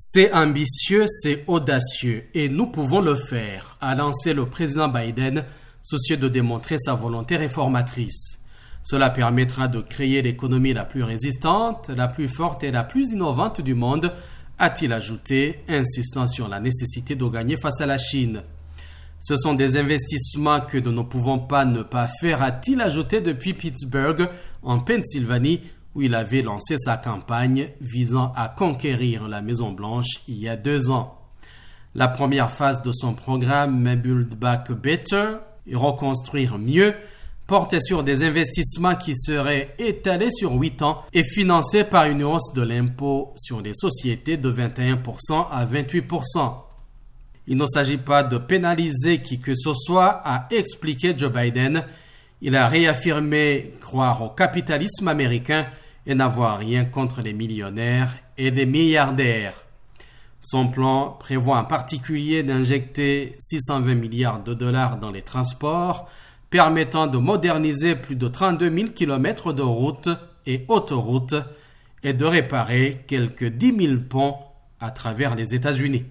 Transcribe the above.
C'est ambitieux, c'est audacieux, et nous pouvons le faire, a lancé le président Biden, soucieux de démontrer sa volonté réformatrice. Cela permettra de créer l'économie la plus résistante, la plus forte et la plus innovante du monde, a-t-il ajouté, insistant sur la nécessité de gagner face à la Chine. Ce sont des investissements que nous ne pouvons pas ne pas faire, a-t-il ajouté depuis Pittsburgh, en Pennsylvanie, où il avait lancé sa campagne visant à conquérir la Maison Blanche il y a deux ans. La première phase de son programme Build Back Better, reconstruire mieux, portait sur des investissements qui seraient étalés sur huit ans et financés par une hausse de l'impôt sur les sociétés de 21% à 28%. Il ne s'agit pas de pénaliser qui que ce soit, a expliqué Joe Biden. Il a réaffirmé croire au capitalisme américain et n'avoir rien contre les millionnaires et les milliardaires. Son plan prévoit en particulier d'injecter 620 milliards de dollars dans les transports, permettant de moderniser plus de 32 000 kilomètres de routes et autoroutes et de réparer quelques 10 000 ponts à travers les États-Unis.